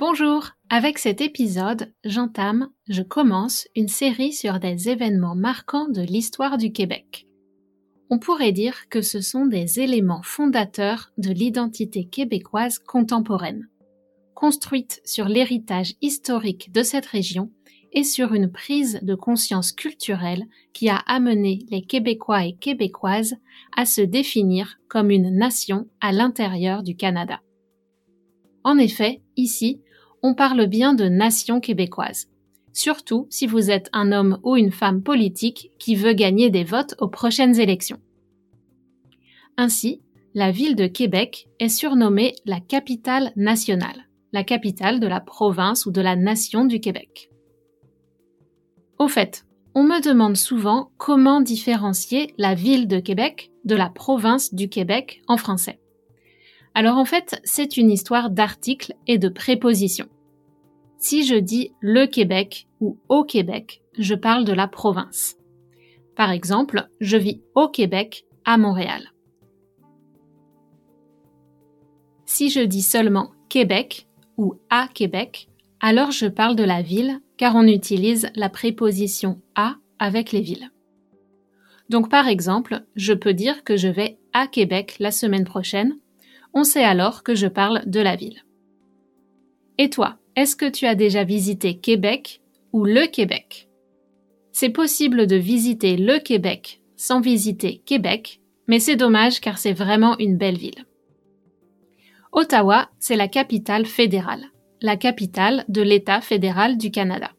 Bonjour, avec cet épisode, j'entame, je commence une série sur des événements marquants de l'histoire du Québec. On pourrait dire que ce sont des éléments fondateurs de l'identité québécoise contemporaine, construite sur l'héritage historique de cette région et sur une prise de conscience culturelle qui a amené les Québécois et Québécoises à se définir comme une nation à l'intérieur du Canada. En effet, ici, on parle bien de nation québécoise. Surtout si vous êtes un homme ou une femme politique qui veut gagner des votes aux prochaines élections. Ainsi, la ville de Québec est surnommée la capitale nationale, la capitale de la province ou de la nation du Québec. Au fait, on me demande souvent comment différencier la ville de Québec de la province du Québec en français. Alors en fait, c'est une histoire d'articles et de prépositions. Si je dis le Québec ou au Québec, je parle de la province. Par exemple, je vis au Québec, à Montréal. Si je dis seulement Québec ou à Québec, alors je parle de la ville car on utilise la préposition à avec les villes. Donc par exemple, je peux dire que je vais à Québec la semaine prochaine on sait alors que je parle de la ville. Et toi, est-ce que tu as déjà visité Québec ou le Québec? C'est possible de visiter le Québec sans visiter Québec, mais c'est dommage car c'est vraiment une belle ville. Ottawa, c'est la capitale fédérale, la capitale de l'État fédéral du Canada.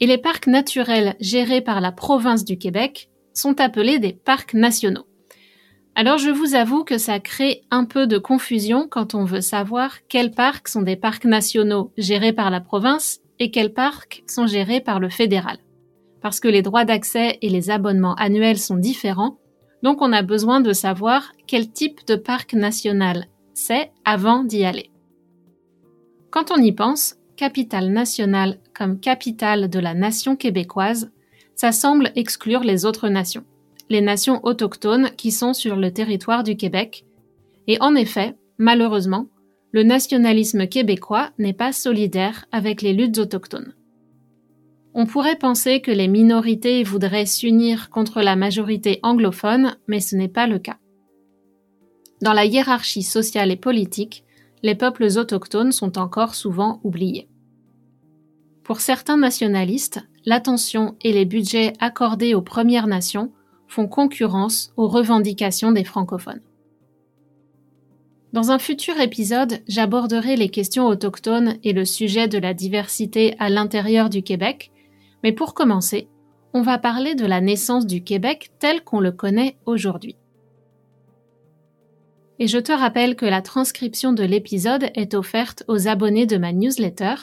Et les parcs naturels gérés par la province du Québec sont appelés des parcs nationaux. Alors je vous avoue que ça crée un peu de confusion quand on veut savoir quels parcs sont des parcs nationaux gérés par la province et quels parcs sont gérés par le fédéral. Parce que les droits d'accès et les abonnements annuels sont différents, donc on a besoin de savoir quel type de parc national c'est avant d'y aller. Quand on y pense, capitale nationale comme capitale de la nation québécoise, ça semble exclure les autres nations les nations autochtones qui sont sur le territoire du Québec. Et en effet, malheureusement, le nationalisme québécois n'est pas solidaire avec les luttes autochtones. On pourrait penser que les minorités voudraient s'unir contre la majorité anglophone, mais ce n'est pas le cas. Dans la hiérarchie sociale et politique, les peuples autochtones sont encore souvent oubliés. Pour certains nationalistes, l'attention et les budgets accordés aux Premières Nations font concurrence aux revendications des francophones. Dans un futur épisode, j'aborderai les questions autochtones et le sujet de la diversité à l'intérieur du Québec, mais pour commencer, on va parler de la naissance du Québec tel qu'on le connaît aujourd'hui. Et je te rappelle que la transcription de l'épisode est offerte aux abonnés de ma newsletter,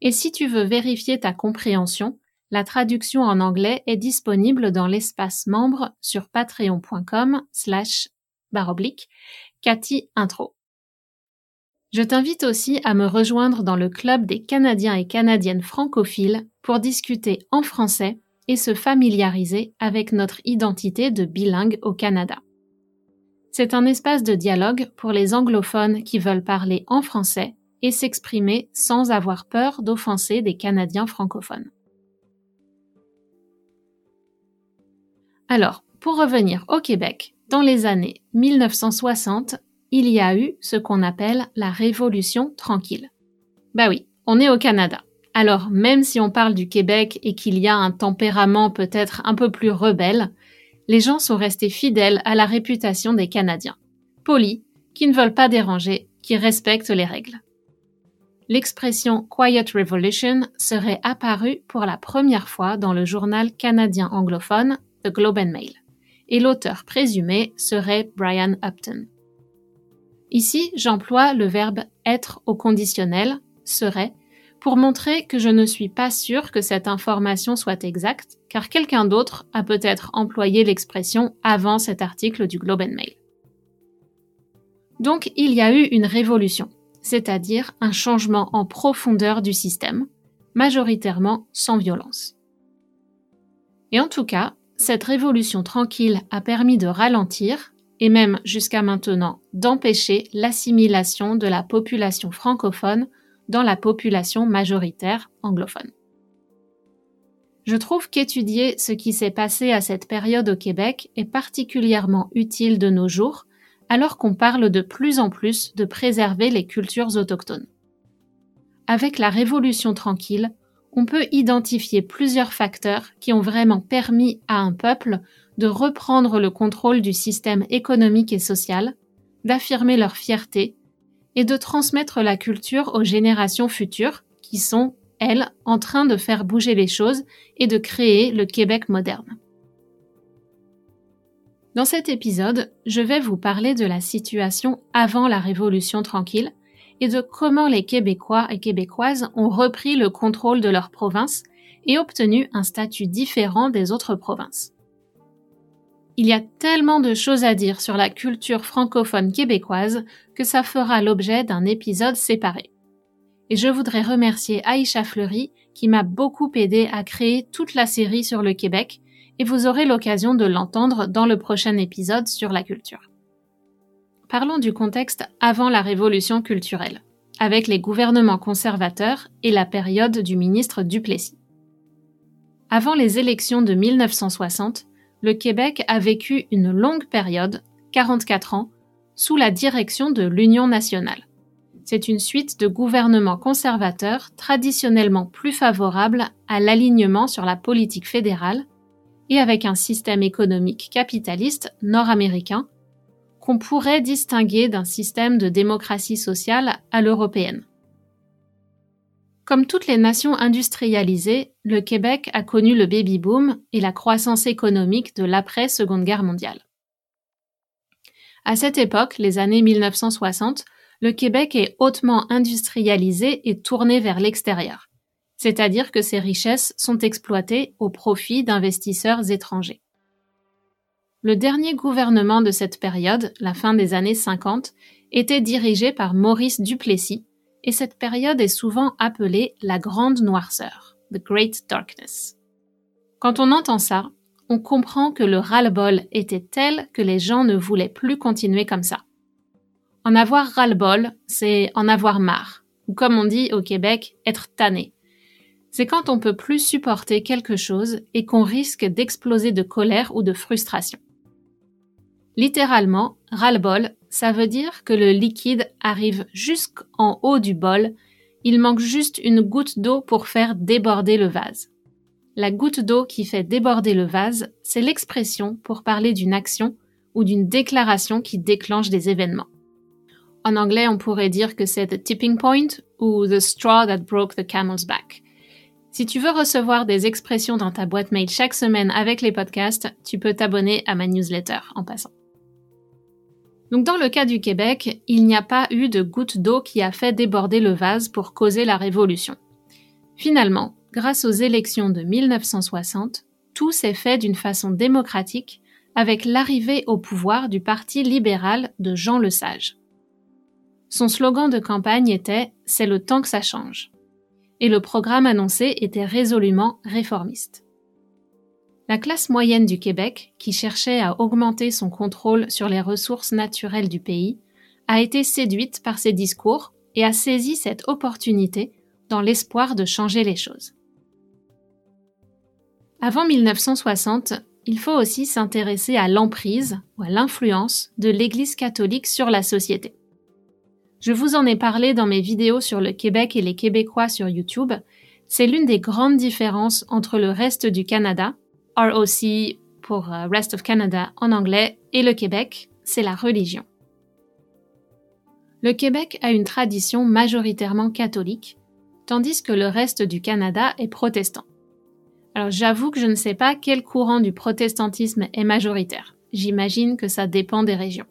et si tu veux vérifier ta compréhension, la traduction en anglais est disponible dans l'espace membre sur patreon.com slash baroblique Cathy Intro. Je t'invite aussi à me rejoindre dans le club des Canadiens et Canadiennes francophiles pour discuter en français et se familiariser avec notre identité de bilingue au Canada. C'est un espace de dialogue pour les anglophones qui veulent parler en français et s'exprimer sans avoir peur d'offenser des Canadiens francophones. Alors, pour revenir au Québec, dans les années 1960, il y a eu ce qu'on appelle la Révolution tranquille. Bah oui, on est au Canada. Alors, même si on parle du Québec et qu'il y a un tempérament peut-être un peu plus rebelle, les gens sont restés fidèles à la réputation des Canadiens. Polis, qui ne veulent pas déranger, qui respectent les règles. L'expression Quiet Revolution serait apparue pour la première fois dans le journal canadien anglophone The Globe and Mail, et l'auteur présumé serait Brian Upton. Ici, j'emploie le verbe être au conditionnel, serait, pour montrer que je ne suis pas sûre que cette information soit exacte, car quelqu'un d'autre a peut-être employé l'expression avant cet article du Globe and Mail. Donc il y a eu une révolution, c'est-à-dire un changement en profondeur du système, majoritairement sans violence. Et en tout cas, cette révolution tranquille a permis de ralentir, et même jusqu'à maintenant d'empêcher l'assimilation de la population francophone dans la population majoritaire anglophone. Je trouve qu'étudier ce qui s'est passé à cette période au Québec est particulièrement utile de nos jours, alors qu'on parle de plus en plus de préserver les cultures autochtones. Avec la Révolution tranquille, on peut identifier plusieurs facteurs qui ont vraiment permis à un peuple de reprendre le contrôle du système économique et social, d'affirmer leur fierté et de transmettre la culture aux générations futures qui sont, elles, en train de faire bouger les choses et de créer le Québec moderne. Dans cet épisode, je vais vous parler de la situation avant la Révolution tranquille et de comment les Québécois et Québécoises ont repris le contrôle de leur province et obtenu un statut différent des autres provinces. Il y a tellement de choses à dire sur la culture francophone québécoise que ça fera l'objet d'un épisode séparé. Et je voudrais remercier Aïcha Fleury qui m'a beaucoup aidé à créer toute la série sur le Québec et vous aurez l'occasion de l'entendre dans le prochain épisode sur la culture. Parlons du contexte avant la révolution culturelle, avec les gouvernements conservateurs et la période du ministre Duplessis. Avant les élections de 1960, le Québec a vécu une longue période, 44 ans, sous la direction de l'Union nationale. C'est une suite de gouvernements conservateurs traditionnellement plus favorables à l'alignement sur la politique fédérale et avec un système économique capitaliste nord-américain qu'on pourrait distinguer d'un système de démocratie sociale à l'européenne. Comme toutes les nations industrialisées, le Québec a connu le baby-boom et la croissance économique de l'après-Seconde Guerre mondiale. À cette époque, les années 1960, le Québec est hautement industrialisé et tourné vers l'extérieur, c'est-à-dire que ses richesses sont exploitées au profit d'investisseurs étrangers. Le dernier gouvernement de cette période, la fin des années 50, était dirigé par Maurice Duplessis, et cette période est souvent appelée la Grande Noirceur, The Great Darkness. Quand on entend ça, on comprend que le ras-le-bol était tel que les gens ne voulaient plus continuer comme ça. En avoir ras-le-bol, c'est en avoir marre, ou comme on dit au Québec, être tanné. C'est quand on peut plus supporter quelque chose et qu'on risque d'exploser de colère ou de frustration. Littéralement, ras-le-bol, ça veut dire que le liquide arrive jusqu'en haut du bol, il manque juste une goutte d'eau pour faire déborder le vase. La goutte d'eau qui fait déborder le vase, c'est l'expression pour parler d'une action ou d'une déclaration qui déclenche des événements. En anglais, on pourrait dire que c'est the tipping point ou the straw that broke the camel's back. Si tu veux recevoir des expressions dans ta boîte mail chaque semaine avec les podcasts, tu peux t'abonner à ma newsletter en passant. Donc dans le cas du Québec, il n'y a pas eu de goutte d'eau qui a fait déborder le vase pour causer la révolution. Finalement, grâce aux élections de 1960, tout s'est fait d'une façon démocratique avec l'arrivée au pouvoir du Parti libéral de Jean Lesage. Son slogan de campagne était C'est le temps que ça change. Et le programme annoncé était résolument réformiste. La classe moyenne du Québec, qui cherchait à augmenter son contrôle sur les ressources naturelles du pays, a été séduite par ces discours et a saisi cette opportunité dans l'espoir de changer les choses. Avant 1960, il faut aussi s'intéresser à l'emprise ou à l'influence de l'Église catholique sur la société. Je vous en ai parlé dans mes vidéos sur le Québec et les Québécois sur YouTube. C'est l'une des grandes différences entre le reste du Canada ROC pour euh, Rest of Canada en anglais, et le Québec, c'est la religion. Le Québec a une tradition majoritairement catholique, tandis que le reste du Canada est protestant. Alors j'avoue que je ne sais pas quel courant du protestantisme est majoritaire. J'imagine que ça dépend des régions.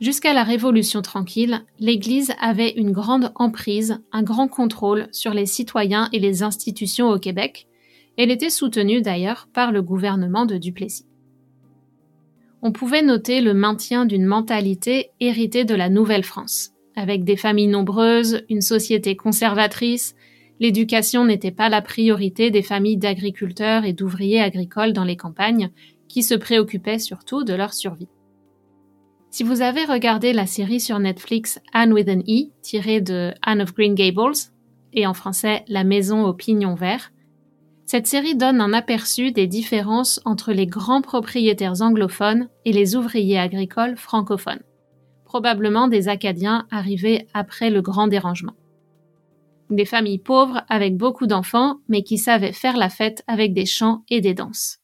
Jusqu'à la Révolution tranquille, l'Église avait une grande emprise, un grand contrôle sur les citoyens et les institutions au Québec, elle était soutenue d'ailleurs par le gouvernement de Duplessis. On pouvait noter le maintien d'une mentalité héritée de la Nouvelle-France, avec des familles nombreuses, une société conservatrice, l'éducation n'était pas la priorité des familles d'agriculteurs et d'ouvriers agricoles dans les campagnes, qui se préoccupaient surtout de leur survie. Si vous avez regardé la série sur Netflix Anne with an E, tirée de Anne of Green Gables, et en français La maison au pignon vert, cette série donne un aperçu des différences entre les grands propriétaires anglophones et les ouvriers agricoles francophones, probablement des Acadiens arrivés après le grand dérangement. Des familles pauvres avec beaucoup d'enfants, mais qui savaient faire la fête avec des chants et des danses.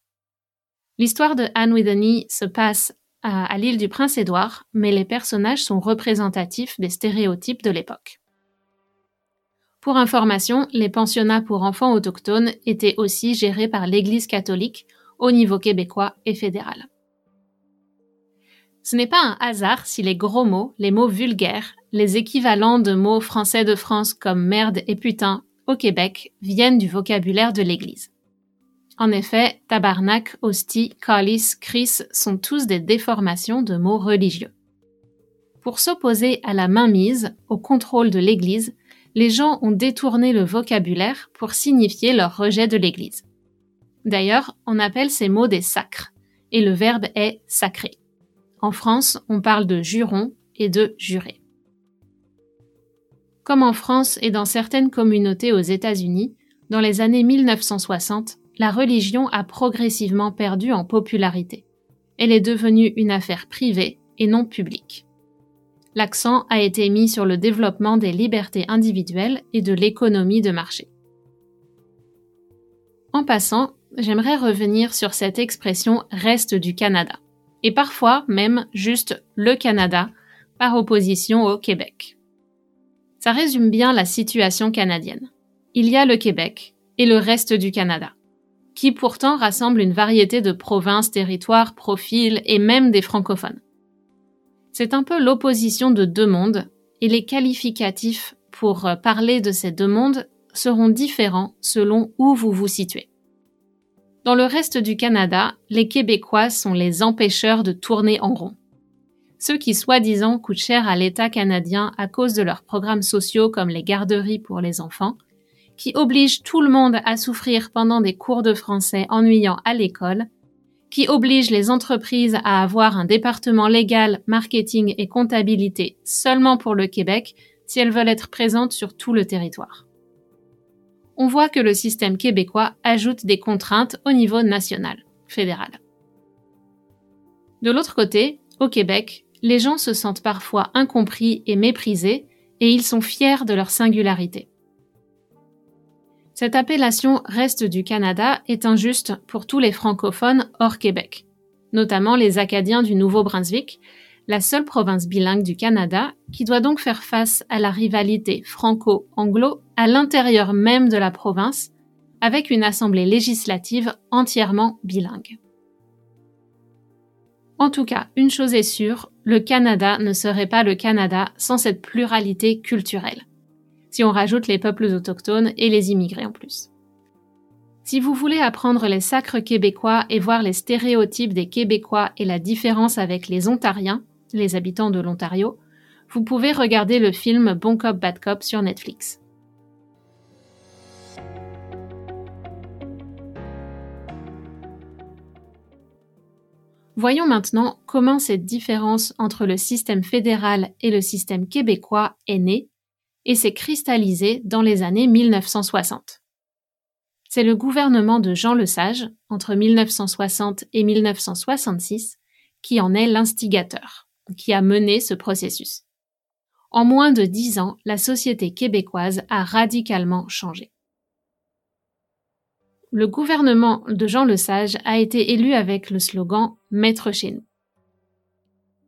L'histoire de Anne Witheny se passe à, à l'île du Prince-Édouard, mais les personnages sont représentatifs des stéréotypes de l'époque. Pour information, les pensionnats pour enfants autochtones étaient aussi gérés par l'Église catholique au niveau québécois et fédéral. Ce n'est pas un hasard si les gros mots, les mots vulgaires, les équivalents de mots français de France comme merde et putain au Québec viennent du vocabulaire de l'Église. En effet, tabarnak, hostie, calice, cris sont tous des déformations de mots religieux. Pour s'opposer à la mainmise, au contrôle de l'Église, les gens ont détourné le vocabulaire pour signifier leur rejet de l'Église. D'ailleurs, on appelle ces mots des sacres, et le verbe est sacré. En France, on parle de juron et de jurer. Comme en France et dans certaines communautés aux États-Unis, dans les années 1960, la religion a progressivement perdu en popularité. Elle est devenue une affaire privée et non publique l'accent a été mis sur le développement des libertés individuelles et de l'économie de marché. En passant, j'aimerais revenir sur cette expression reste du Canada, et parfois même juste le Canada, par opposition au Québec. Ça résume bien la situation canadienne. Il y a le Québec et le reste du Canada, qui pourtant rassemble une variété de provinces, territoires, profils et même des francophones. C'est un peu l'opposition de deux mondes, et les qualificatifs pour euh, parler de ces deux mondes seront différents selon où vous vous situez. Dans le reste du Canada, les Québécois sont les empêcheurs de tourner en rond. Ceux qui soi-disant coûtent cher à l'État canadien à cause de leurs programmes sociaux comme les garderies pour les enfants, qui obligent tout le monde à souffrir pendant des cours de français ennuyants à l'école qui oblige les entreprises à avoir un département légal, marketing et comptabilité seulement pour le Québec si elles veulent être présentes sur tout le territoire. On voit que le système québécois ajoute des contraintes au niveau national, fédéral. De l'autre côté, au Québec, les gens se sentent parfois incompris et méprisés et ils sont fiers de leur singularité. Cette appellation reste du Canada est injuste pour tous les francophones hors Québec, notamment les Acadiens du Nouveau-Brunswick, la seule province bilingue du Canada, qui doit donc faire face à la rivalité franco-anglo à l'intérieur même de la province, avec une assemblée législative entièrement bilingue. En tout cas, une chose est sûre, le Canada ne serait pas le Canada sans cette pluralité culturelle si on rajoute les peuples autochtones et les immigrés en plus. Si vous voulez apprendre les sacres québécois et voir les stéréotypes des Québécois et la différence avec les Ontariens, les habitants de l'Ontario, vous pouvez regarder le film Bon Cop Bad Cop sur Netflix. Voyons maintenant comment cette différence entre le système fédéral et le système québécois est née et s'est cristallisée dans les années 1960. C'est le gouvernement de Jean Lesage, entre 1960 et 1966, qui en est l'instigateur, qui a mené ce processus. En moins de dix ans, la société québécoise a radicalement changé. Le gouvernement de Jean Lesage a été élu avec le slogan Maître chez nous.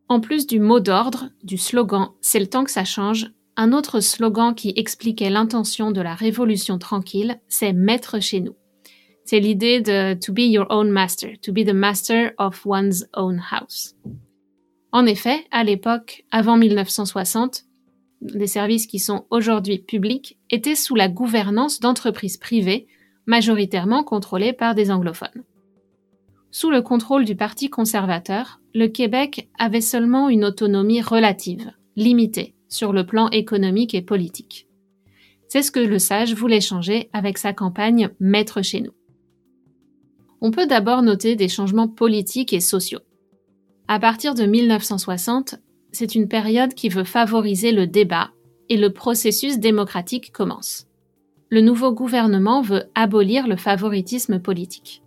En plus du mot d'ordre, du slogan C'est le temps que ça change, un autre slogan qui expliquait l'intention de la Révolution tranquille, c'est Maître chez nous. C'est l'idée de to be your own master, to be the master of one's own house. En effet, à l'époque, avant 1960, les services qui sont aujourd'hui publics étaient sous la gouvernance d'entreprises privées majoritairement contrôlé par des anglophones. Sous le contrôle du Parti conservateur, le Québec avait seulement une autonomie relative, limitée, sur le plan économique et politique. C'est ce que le sage voulait changer avec sa campagne Maître chez nous. On peut d'abord noter des changements politiques et sociaux. À partir de 1960, c'est une période qui veut favoriser le débat et le processus démocratique commence le nouveau gouvernement veut abolir le favoritisme politique.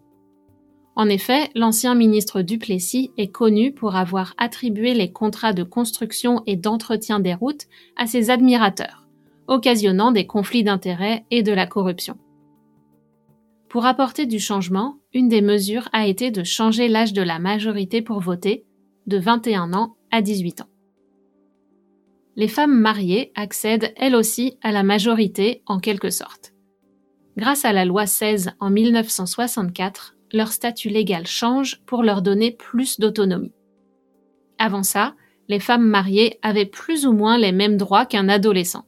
En effet, l'ancien ministre Duplessis est connu pour avoir attribué les contrats de construction et d'entretien des routes à ses admirateurs, occasionnant des conflits d'intérêts et de la corruption. Pour apporter du changement, une des mesures a été de changer l'âge de la majorité pour voter de 21 ans à 18 ans les femmes mariées accèdent elles aussi à la majorité en quelque sorte. Grâce à la loi 16 en 1964, leur statut légal change pour leur donner plus d'autonomie. Avant ça, les femmes mariées avaient plus ou moins les mêmes droits qu'un adolescent.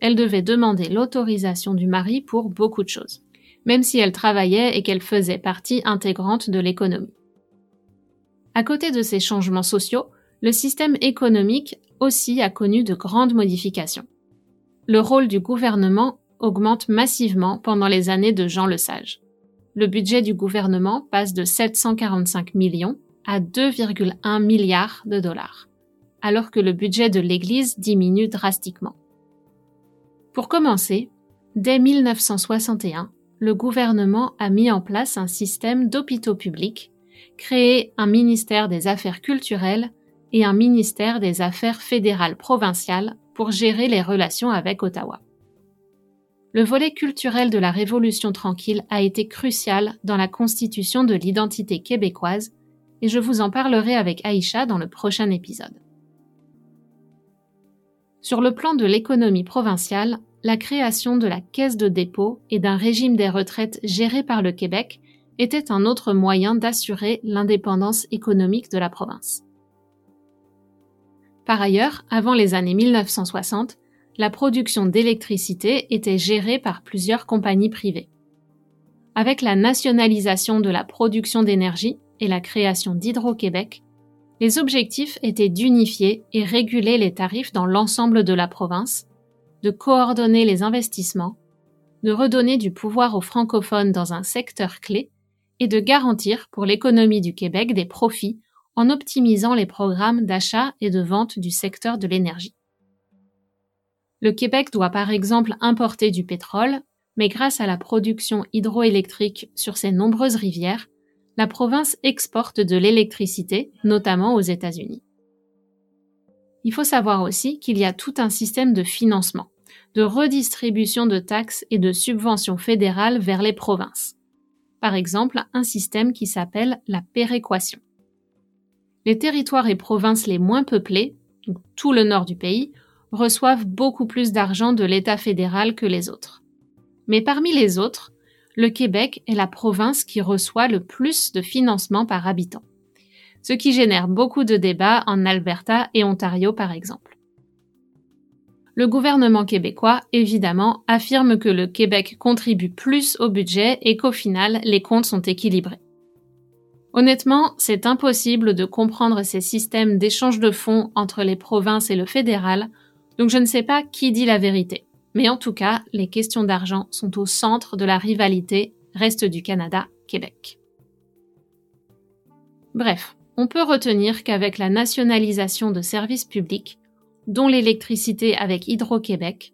Elles devaient demander l'autorisation du mari pour beaucoup de choses, même si elles travaillaient et qu'elles faisaient partie intégrante de l'économie. À côté de ces changements sociaux, le système économique aussi a connu de grandes modifications. Le rôle du gouvernement augmente massivement pendant les années de Jean Lesage. Le budget du gouvernement passe de 745 millions à 2,1 milliards de dollars, alors que le budget de l'Église diminue drastiquement. Pour commencer, dès 1961, le gouvernement a mis en place un système d'hôpitaux publics, créé un ministère des Affaires culturelles et un ministère des Affaires fédérales provinciales pour gérer les relations avec Ottawa. Le volet culturel de la Révolution tranquille a été crucial dans la constitution de l'identité québécoise et je vous en parlerai avec Aïcha dans le prochain épisode. Sur le plan de l'économie provinciale, la création de la caisse de dépôt et d'un régime des retraites géré par le Québec était un autre moyen d'assurer l'indépendance économique de la province. Par ailleurs, avant les années 1960, la production d'électricité était gérée par plusieurs compagnies privées. Avec la nationalisation de la production d'énergie et la création d'Hydro-Québec, les objectifs étaient d'unifier et réguler les tarifs dans l'ensemble de la province, de coordonner les investissements, de redonner du pouvoir aux francophones dans un secteur clé et de garantir pour l'économie du Québec des profits en optimisant les programmes d'achat et de vente du secteur de l'énergie. Le Québec doit par exemple importer du pétrole, mais grâce à la production hydroélectrique sur ses nombreuses rivières, la province exporte de l'électricité, notamment aux États-Unis. Il faut savoir aussi qu'il y a tout un système de financement, de redistribution de taxes et de subventions fédérales vers les provinces. Par exemple, un système qui s'appelle la péréquation les territoires et provinces les moins peuplés, tout le nord du pays, reçoivent beaucoup plus d'argent de l'État fédéral que les autres. Mais parmi les autres, le Québec est la province qui reçoit le plus de financement par habitant, ce qui génère beaucoup de débats en Alberta et Ontario par exemple. Le gouvernement québécois, évidemment, affirme que le Québec contribue plus au budget et qu'au final, les comptes sont équilibrés. Honnêtement, c'est impossible de comprendre ces systèmes d'échange de fonds entre les provinces et le fédéral, donc je ne sais pas qui dit la vérité. Mais en tout cas, les questions d'argent sont au centre de la rivalité reste du Canada-Québec. Bref, on peut retenir qu'avec la nationalisation de services publics, dont l'électricité avec Hydro-Québec,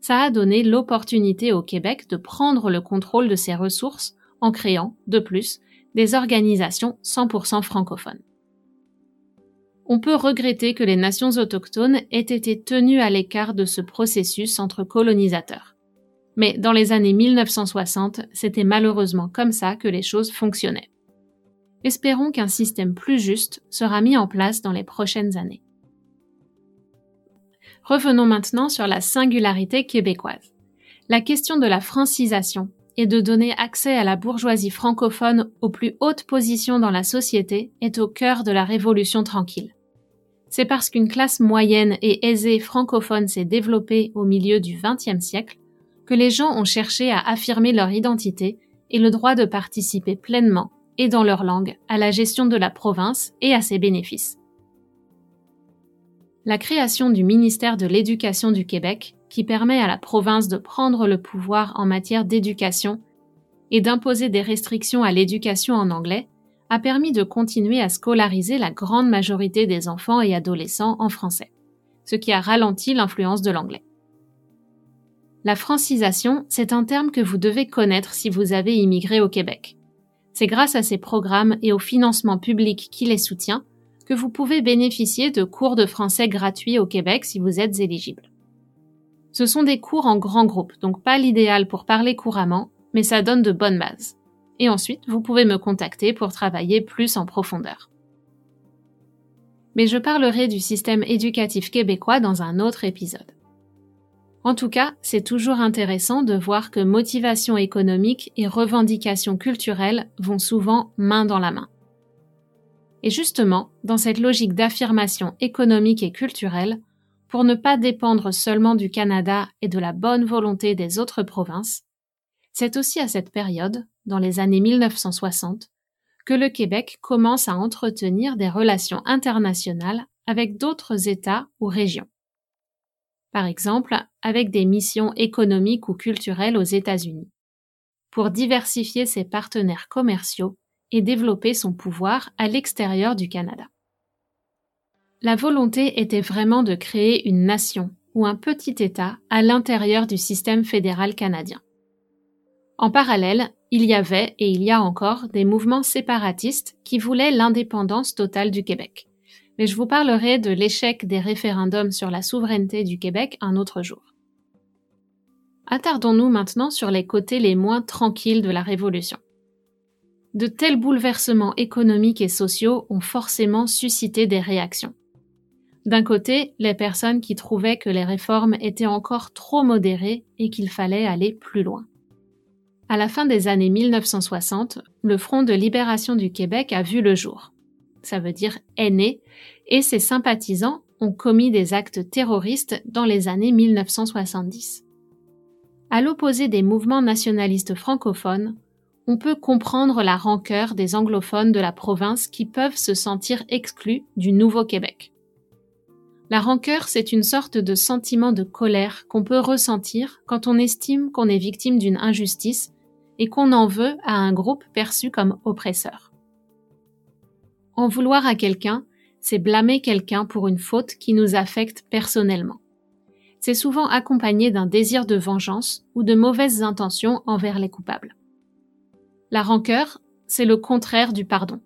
ça a donné l'opportunité au Québec de prendre le contrôle de ses ressources en créant, de plus, des organisations 100% francophones. On peut regretter que les nations autochtones aient été tenues à l'écart de ce processus entre colonisateurs. Mais dans les années 1960, c'était malheureusement comme ça que les choses fonctionnaient. Espérons qu'un système plus juste sera mis en place dans les prochaines années. Revenons maintenant sur la singularité québécoise. La question de la francisation et de donner accès à la bourgeoisie francophone aux plus hautes positions dans la société est au cœur de la Révolution tranquille. C'est parce qu'une classe moyenne et aisée francophone s'est développée au milieu du XXe siècle que les gens ont cherché à affirmer leur identité et le droit de participer pleinement et dans leur langue à la gestion de la province et à ses bénéfices. La création du ministère de l'Éducation du Québec, qui permet à la province de prendre le pouvoir en matière d'éducation et d'imposer des restrictions à l'éducation en anglais, a permis de continuer à scolariser la grande majorité des enfants et adolescents en français, ce qui a ralenti l'influence de l'anglais. La francisation, c'est un terme que vous devez connaître si vous avez immigré au Québec. C'est grâce à ces programmes et au financement public qui les soutient que vous pouvez bénéficier de cours de français gratuits au Québec si vous êtes éligible. Ce sont des cours en grand groupe, donc pas l'idéal pour parler couramment, mais ça donne de bonnes bases. Et ensuite, vous pouvez me contacter pour travailler plus en profondeur. Mais je parlerai du système éducatif québécois dans un autre épisode. En tout cas, c'est toujours intéressant de voir que motivation économique et revendication culturelle vont souvent main dans la main. Et justement, dans cette logique d'affirmation économique et culturelle, pour ne pas dépendre seulement du Canada et de la bonne volonté des autres provinces, c'est aussi à cette période, dans les années 1960, que le Québec commence à entretenir des relations internationales avec d'autres États ou régions. Par exemple, avec des missions économiques ou culturelles aux États-Unis, pour diversifier ses partenaires commerciaux et développer son pouvoir à l'extérieur du Canada. La volonté était vraiment de créer une nation ou un petit État à l'intérieur du système fédéral canadien. En parallèle, il y avait et il y a encore des mouvements séparatistes qui voulaient l'indépendance totale du Québec. Mais je vous parlerai de l'échec des référendums sur la souveraineté du Québec un autre jour. Attardons-nous maintenant sur les côtés les moins tranquilles de la Révolution de tels bouleversements économiques et sociaux ont forcément suscité des réactions. D'un côté, les personnes qui trouvaient que les réformes étaient encore trop modérées et qu'il fallait aller plus loin. À la fin des années 1960, le Front de libération du Québec a vu le jour. Ça veut dire est et ses sympathisants ont commis des actes terroristes dans les années 1970. À l'opposé des mouvements nationalistes francophones, on peut comprendre la rancœur des anglophones de la province qui peuvent se sentir exclus du Nouveau-Québec. La rancœur, c'est une sorte de sentiment de colère qu'on peut ressentir quand on estime qu'on est victime d'une injustice et qu'on en veut à un groupe perçu comme oppresseur. En vouloir à quelqu'un, c'est blâmer quelqu'un pour une faute qui nous affecte personnellement. C'est souvent accompagné d'un désir de vengeance ou de mauvaises intentions envers les coupables. La rancœur, c'est le contraire du pardon.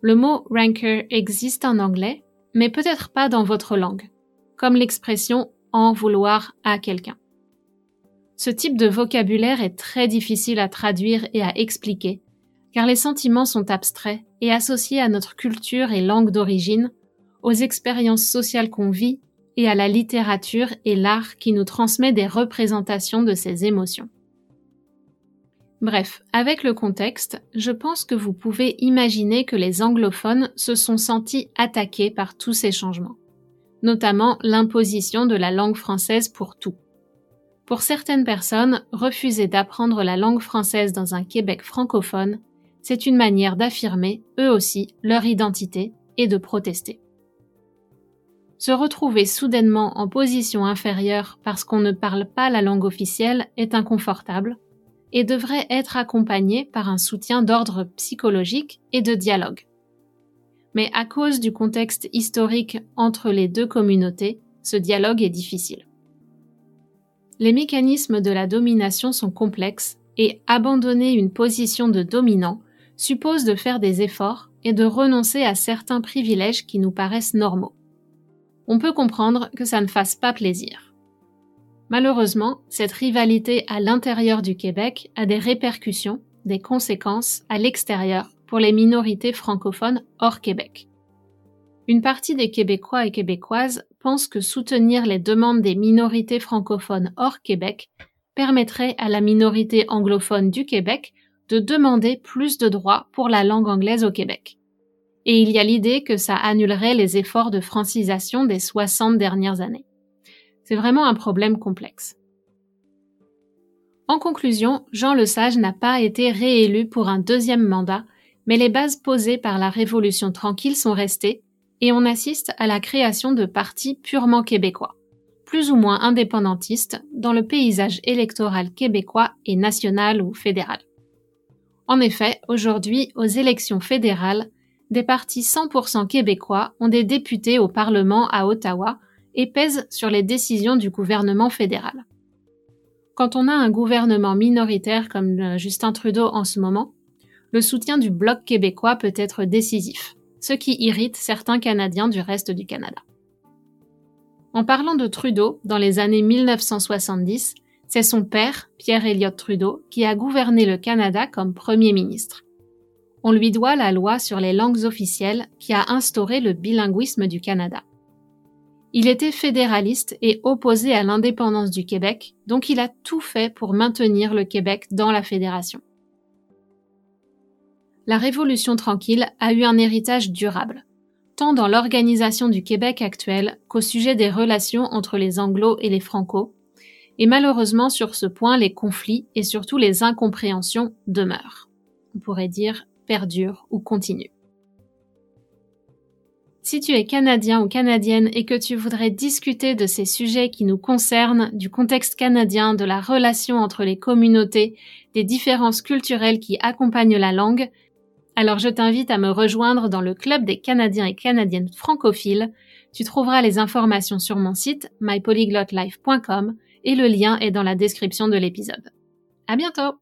Le mot rancor existe en anglais, mais peut-être pas dans votre langue, comme l'expression en vouloir à quelqu'un. Ce type de vocabulaire est très difficile à traduire et à expliquer, car les sentiments sont abstraits et associés à notre culture et langue d'origine, aux expériences sociales qu'on vit et à la littérature et l'art qui nous transmet des représentations de ces émotions. Bref, avec le contexte, je pense que vous pouvez imaginer que les anglophones se sont sentis attaqués par tous ces changements, notamment l'imposition de la langue française pour tout. Pour certaines personnes, refuser d'apprendre la langue française dans un Québec francophone, c'est une manière d'affirmer, eux aussi, leur identité et de protester. Se retrouver soudainement en position inférieure parce qu'on ne parle pas la langue officielle est inconfortable, et devrait être accompagné par un soutien d'ordre psychologique et de dialogue. mais à cause du contexte historique entre les deux communautés, ce dialogue est difficile. Les mécanismes de la domination sont complexes et abandonner une position de dominant suppose de faire des efforts et de renoncer à certains privilèges qui nous paraissent normaux. On peut comprendre que ça ne fasse pas plaisir. Malheureusement, cette rivalité à l'intérieur du Québec a des répercussions, des conséquences à l'extérieur pour les minorités francophones hors Québec. Une partie des Québécois et Québécoises pense que soutenir les demandes des minorités francophones hors Québec permettrait à la minorité anglophone du Québec de demander plus de droits pour la langue anglaise au Québec. Et il y a l'idée que ça annulerait les efforts de francisation des 60 dernières années. C'est vraiment un problème complexe. En conclusion, Jean Lesage n'a pas été réélu pour un deuxième mandat, mais les bases posées par la Révolution tranquille sont restées et on assiste à la création de partis purement québécois, plus ou moins indépendantistes dans le paysage électoral québécois et national ou fédéral. En effet, aujourd'hui, aux élections fédérales, des partis 100% québécois ont des députés au Parlement à Ottawa et pèsent sur les décisions du gouvernement fédéral. Quand on a un gouvernement minoritaire comme euh, Justin Trudeau en ce moment, le soutien du Bloc québécois peut être décisif, ce qui irrite certains Canadiens du reste du Canada. En parlant de Trudeau, dans les années 1970, c'est son père, Pierre Elliott Trudeau, qui a gouverné le Canada comme Premier ministre. On lui doit la loi sur les langues officielles qui a instauré le bilinguisme du Canada. Il était fédéraliste et opposé à l'indépendance du Québec, donc il a tout fait pour maintenir le Québec dans la fédération. La Révolution tranquille a eu un héritage durable, tant dans l'organisation du Québec actuel qu'au sujet des relations entre les Anglo et les Franco, et malheureusement sur ce point les conflits et surtout les incompréhensions demeurent. On pourrait dire perdurent ou continuent. Si tu es canadien ou canadienne et que tu voudrais discuter de ces sujets qui nous concernent, du contexte canadien, de la relation entre les communautés, des différences culturelles qui accompagnent la langue, alors je t'invite à me rejoindre dans le club des Canadiens et Canadiennes francophiles. Tu trouveras les informations sur mon site mypolyglotlife.com et le lien est dans la description de l'épisode. À bientôt!